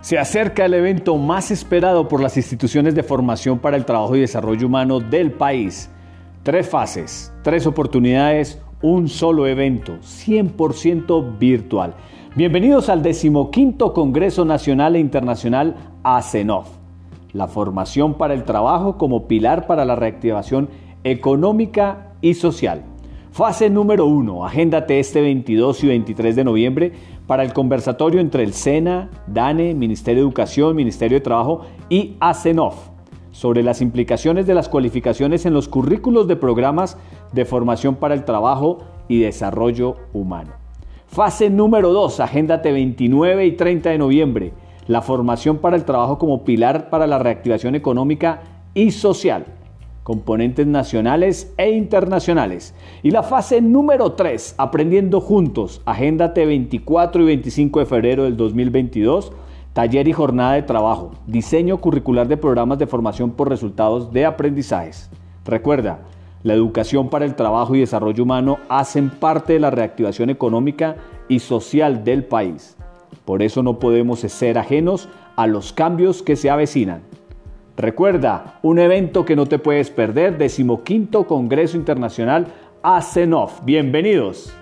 Se acerca el evento más esperado por las instituciones de formación para el trabajo y desarrollo humano del país. Tres fases, tres oportunidades, un solo evento, 100% virtual. Bienvenidos al decimoquinto Congreso Nacional e Internacional ASENOF, la formación para el trabajo como pilar para la reactivación económica y social. Fase número 1. Agéndate este 22 y 23 de noviembre para el conversatorio entre el SENA, DANE, Ministerio de Educación, Ministerio de Trabajo y ASENOF sobre las implicaciones de las cualificaciones en los currículos de programas de formación para el trabajo y desarrollo humano. Fase número 2. Agéndate 29 y 30 de noviembre. La formación para el trabajo como pilar para la reactivación económica y social componentes nacionales e internacionales. Y la fase número 3, aprendiendo juntos, Agéndate 24 y 25 de febrero del 2022, taller y jornada de trabajo, diseño curricular de programas de formación por resultados de aprendizajes. Recuerda, la educación para el trabajo y desarrollo humano hacen parte de la reactivación económica y social del país. Por eso no podemos ser ajenos a los cambios que se avecinan. Recuerda, un evento que no te puedes perder, decimoquinto Congreso Internacional ASENOF. Bienvenidos.